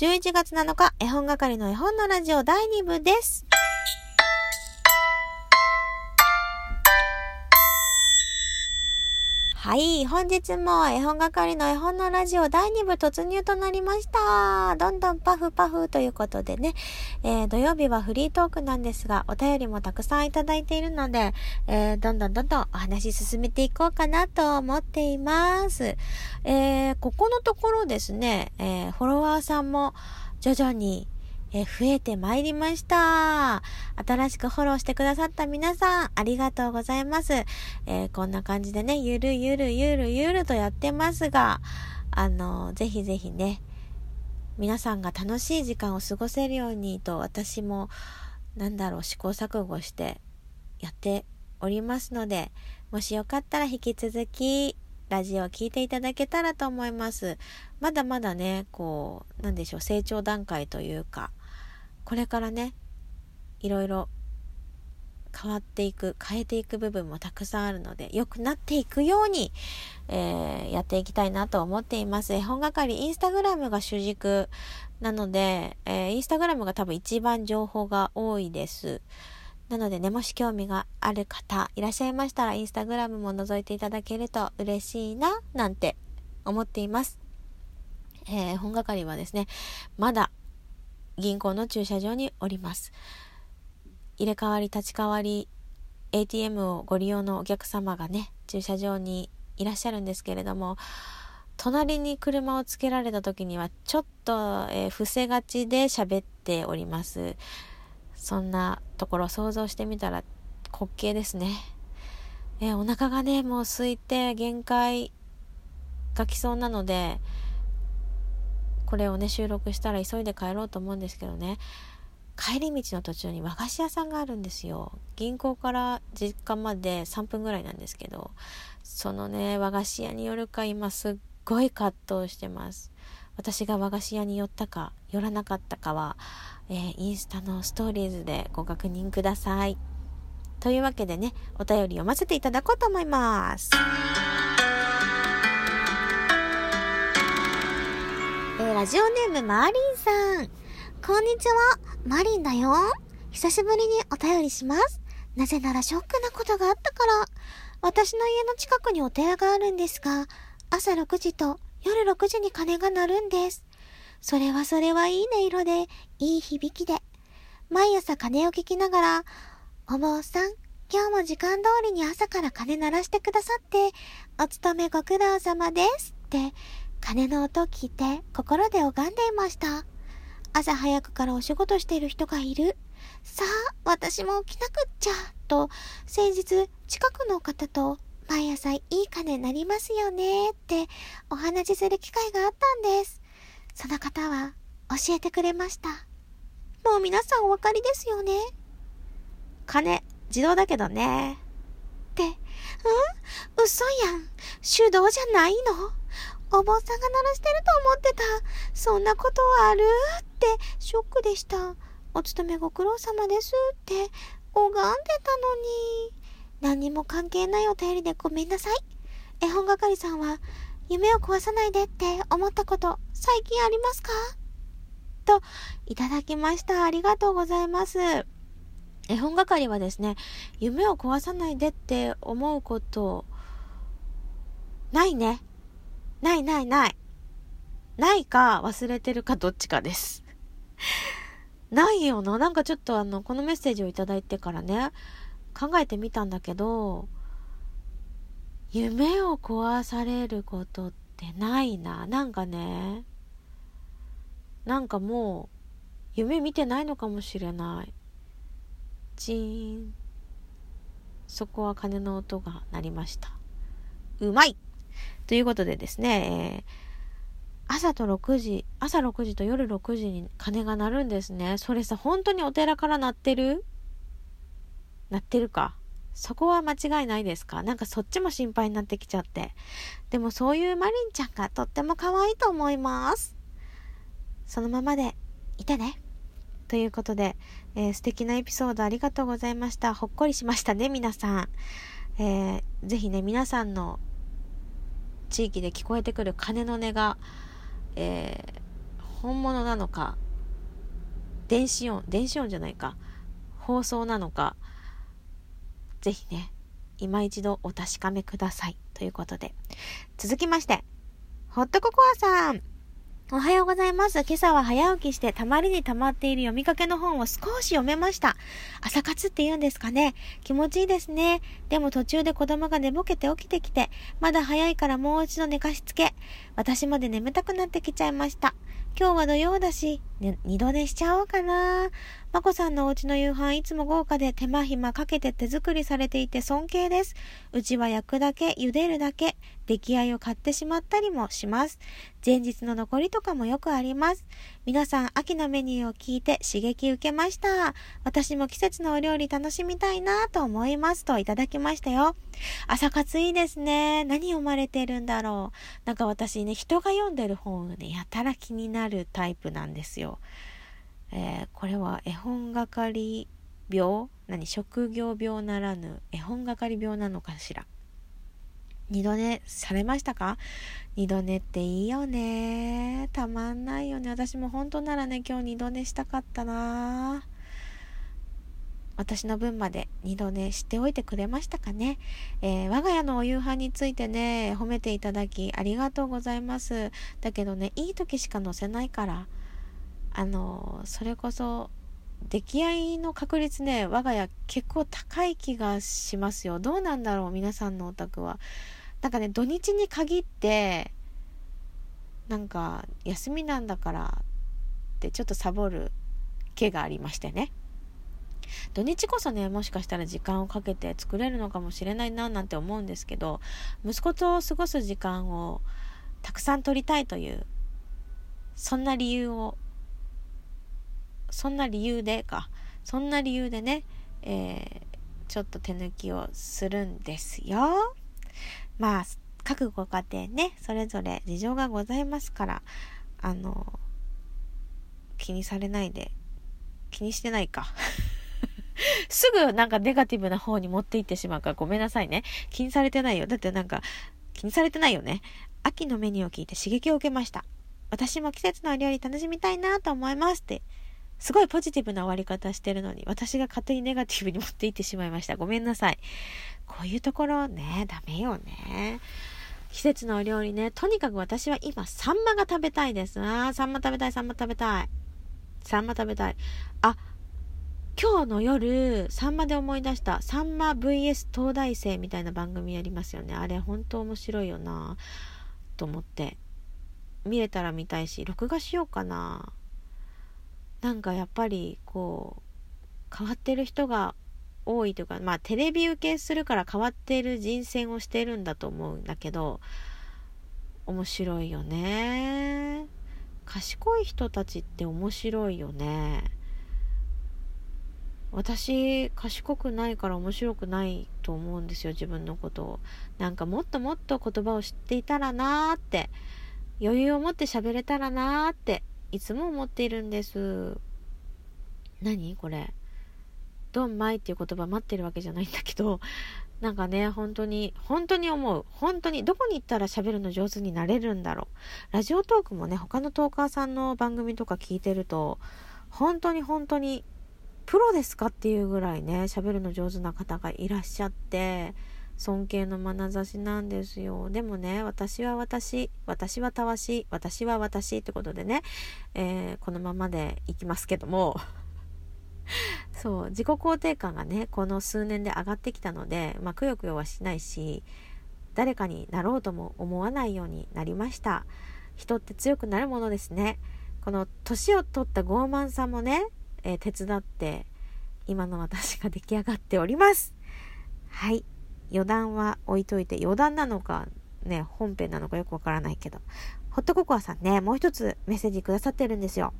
11月7日、絵本係の絵本のラジオ第2部です。はい。本日も絵本係の絵本のラジオ第2部突入となりました。どんどんパフパフということでね、えー、土曜日はフリートークなんですが、お便りもたくさんいただいているので、えー、どんどんどんどんお話進めていこうかなと思っています。えー、ここのところですね、えフォロワーさんも徐々にえ増えてまいりました。新しくフォローしてくださった皆さん、ありがとうございます。えー、こんな感じでね、ゆるゆるゆるゆるとやってますが、あの、ぜひぜひね、皆さんが楽しい時間を過ごせるようにと、私も、なんだろう、試行錯誤してやっておりますので、もしよかったら引き続き、ラジオを聴いていただけたらと思います。まだまだね、こう、なんでしょう、成長段階というか、これからねいろいろ変わっていく変えていく部分もたくさんあるので良くなっていくように、えー、やっていきたいなと思っています絵本係インスタグラムが主軸なので、えー、インスタグラムが多分一番情報が多いですなのでね、もし興味がある方いらっしゃいましたら、インスタグラムも覗いていただけると嬉しいな、なんて思っています。えー、本係はですね、まだ銀行の駐車場におります。入れ替わり立ち替わり ATM をご利用のお客様がね、駐車場にいらっしゃるんですけれども、隣に車をつけられた時にはちょっと、え、伏せがちで喋っております。そんなところ想像してみたら滑稽ですね。えー、お腹がね、もう空いて限界が来そうなので、これをね収録したら急いで帰ろうと思うんですけどね。帰り道の途中に和菓子屋さんがあるんですよ。銀行から実家まで3分ぐらいなんですけど。そのね和菓子屋に寄るか今すっごい葛藤してます。私が和菓子屋に寄ったか寄らなかったかは、えー、インスタのストーリーズでご確認ください。というわけでねお便り読ませていただこうと思います。えラジオネームマーリンさん。こんにちは、マリンだよ。久しぶりにお便りします。なぜならショックなことがあったから。私の家の近くにお寺があるんですが、朝6時と夜6時に鐘が鳴るんです。それはそれはいい音色で、いい響きで。毎朝鐘を聞きながら、お坊さん、今日も時間通りに朝から鐘鳴らしてくださって、お勤めご苦労様ですって、鐘の音を聞いて心で拝んでいました。朝早くからお仕事している人がいる。さあ、私も起きなくっちゃ。と、先日、近くの方と、毎朝いい鐘なりますよねってお話しする機会があったんです。その方は教えてくれました。もう皆さんお分かりですよね。鐘、自動だけどね。って、うん？嘘やん。手動じゃないの？お坊さんが鳴らしてると思ってた。そんなことあるってショックでした。お勤めご苦労様ですって拝んでたのに。何にも関係ないお便りでごめんなさい。絵本係さんは夢を壊さないでって思ったこと最近ありますか？と、いただきました。ありがとうございます。絵本係はですね、夢を壊さないでって思うこと、ないね。ないないない。ないか忘れてるかどっちかです。ないよな。なんかちょっとあの、このメッセージをいただいてからね、考えてみたんだけど、夢を壊されることってないな。なんかね、なんかもう、夢見てないのかもしれない。チーン。そこは鐘の音が鳴りました。うまいということでですね、えー、朝と6時、朝6時と夜6時に鐘が鳴るんですね。それさ、本当にお寺から鳴ってる？鳴ってるか。そこは間違いないですか？なんかそっちも心配になってきちゃって。でもそういうマリンちゃんがとっても可愛いと思います。そのままでいてね。ということで、えー、素敵なエピソードありがとうございました。ほっこりしましたね、皆さん。えー、ぜひね、皆さんの地域で聞こえてくる鐘の音が、えー、本物なのか、電子音、電子音じゃないか、放送なのか、是非ね、今一度お確かめください。ということで。続きまして、ホットココアさん。おはようございます。今朝は早起きしてたまりに溜まっている読みかけの本を少し読めました。朝活って言うんですかね。気持ちいいですね。でも途中で子供が寝ぼけて起きてきて、まだ早いからもう一度寝かしつけ。私まで眠たくなってきちゃいました。今日は土曜だし、ね、二度寝しちゃおうかな。まこさんのお家の夕飯いつも豪華で手間暇かけて手作りされていて尊敬です。うちは焼くだけ、茹でるだけ、出来合いを買ってしまったりもします。前日の残りとかもよくあります。皆さん、秋のメニューを聞いて刺激受けました。私も季節のお料理楽しみたいなと思いますといただきましたよ。朝活いいですね。何読まれてるんだろう。なんか私ね、人が読んでる本をね、やたら気になるタイプなんですよ。えー、これは絵本係病？何？職業病ならぬ絵本係病なのかしら？二度寝されましたか？二度寝っていいよね。たまんないよね。私も本当ならね今日二度寝したかったな。私の分まで二度寝しておいてくれましたかね、えー、我が家のお夕飯についてね褒めていただきありがとうございます。だけどねいい時しか載せないから。あのそれこそ出来合いの確率ね我が家結構高い気がしますよ。どうなんだろう皆さんのお宅は。なんかね土日に限ってなんか休みなんだからってちょっとサボる気がありましてね。土日こそねもしかしたら時間をかけて作れるのかもしれないななんて思うんですけど息子と過ごす時間をたくさん取りたいというそんな理由をそんな理由でかそんな理由でね、えー、ちょっと手抜きをするんですよまあ各ご家庭ねそれぞれ事情がございますからあの気にされないで気にしてないか すぐなんかネガティブな方に持っていってしまうからごめんなさいね。気にされてないよ。だってなんか気にされてないよね。秋のメニューを聞いて刺激を受けました。私も季節のお料理楽しみたいなと思いますってすごいポジティブな終わり方してるのに、私が勝手にネガティブに持っていってしまいました。ごめんなさい。こういうところね、ダメよね。季節のお料理ね、とにかく私は今、サンマが食べたいです。あサンマ食べたい、サンマ食べたい。サンマ食べたい。あ、今日の夜、サンマで思い出した、サンマ VS 東大生みたいな番組やりますよね。あれ、本当面白いよなと思って。見れたら見たいし、録画しようかな。なんかやっぱりこう変わってる人が多いというかまあテレビ受けするから変わってる人選をしてるんだと思うんだけど面白いよね。賢い人たちって面白いよね。私賢くないから面白くないと思うんですよ自分のことを。なんかもっともっと言葉を知っていたらなーって余裕を持って喋れたらなーっていつも思っているんです。何？これ。ドンマイっていう言葉待ってるわけじゃないんだけど、なんかね、本当に、本当に思う。本当に、どこに行ったら喋るの上手になれるんだろう。ラジオトークもね、他のトーカーさんの番組とか聞いてると、本当に本当に、プロですかっていうぐらいね、喋るの上手な方がいらっしゃって、尊敬の眼差しなんですよ。でもね、私は私、私はたわし、私は私ってことでね、えー、このままでいきますけども、そう、自己肯定感がね、この数年で上がってきたので、まあ、くよくよはしないし、誰かになろうとも思わないようになりました。人って強くなるものですね。この年を取った傲慢さもね、えー、手伝って、今の私が出来上がっております。はい。余談は置いといて、余談なのか、ね、本編なのかよくわからないけど、ホットココアさんね、もう一つメッセージくださってるんですよ。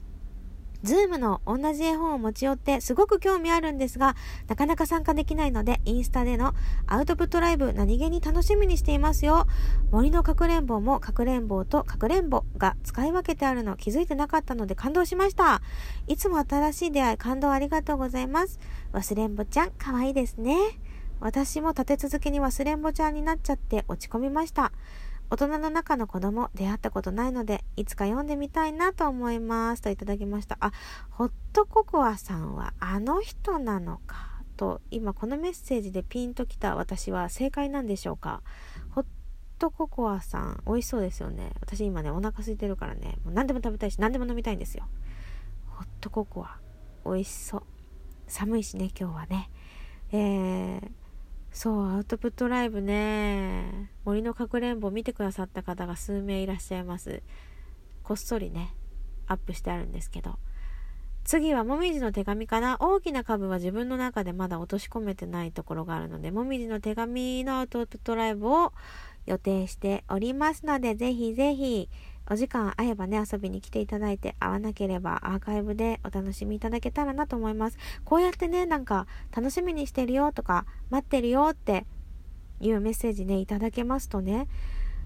ズームの同じ絵本を持ち寄ってすごく興味あるんですが、なかなか参加できないので、インスタでのアウトプットライブ何気に楽しみにしていますよ。森のかくれんぼもかくれんぼとかくれんぼが使い分けてあるの気づいてなかったので感動しました。いつも新しい出会い感動ありがとうございます。忘れんぼちゃん、かわいいですね。私も立て続けに忘れんぼちゃんになっちゃって落ち込みました。大人の中の子供出会ったことないので、いつか読んでみたいなと思います。といただきました。あ、ホットココアさんはあの人なのか。と、今このメッセージでピンときた私は正解なんでしょうか。ホットココアさん、美味しそうですよね。私今ね、お腹空いてるからね、もう何でも食べたいし、何でも飲みたいんですよ。ホットココア、美味しそう。寒いしね、今日はね。えー、そう、アウトプットライブね、森のかくれんぼ見てくださった方が数名いらっしゃいます。こっそりね、アップしてあるんですけど。次はもみじの手紙かな大きな株は自分の中でまだ落とし込めてないところがあるので、もみじの手紙のアウトプットライブを予定しておりますので、ぜひぜひお時間合えばね、遊びに来ていただいて、会わなければアーカイブでお楽しみいただけたらなと思います。こうやってね、なんか、楽しみにしてるよとか、待ってるよっていうメッセージね、いただけますとね、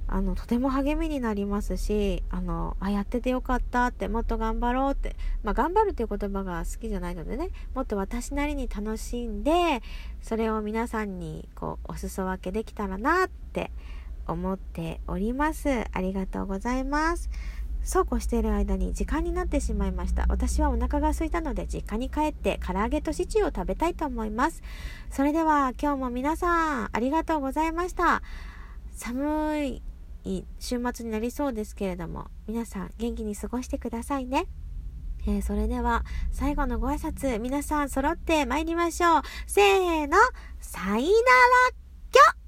あの、とても励みになりますし、あの、あ、やっててよかったって、もっと頑張ろうって、まあ、頑張るっていう言葉が好きじゃないのでね、もっと私なりに楽しんで、それを皆さんに、こう、お裾分けできたらなって思っております。ありがとうございます。そうこうしている間に時間になってしまいました。私はお腹が空いたので実家に帰って唐揚げとシチューを食べたいと思います。それでは今日も皆さんありがとうございました。寒い週末になりそうですけれども皆さん元気に過ごしてくださいね。えー、それでは最後のご挨拶皆さん揃って参りましょう。せーの、さいならきょ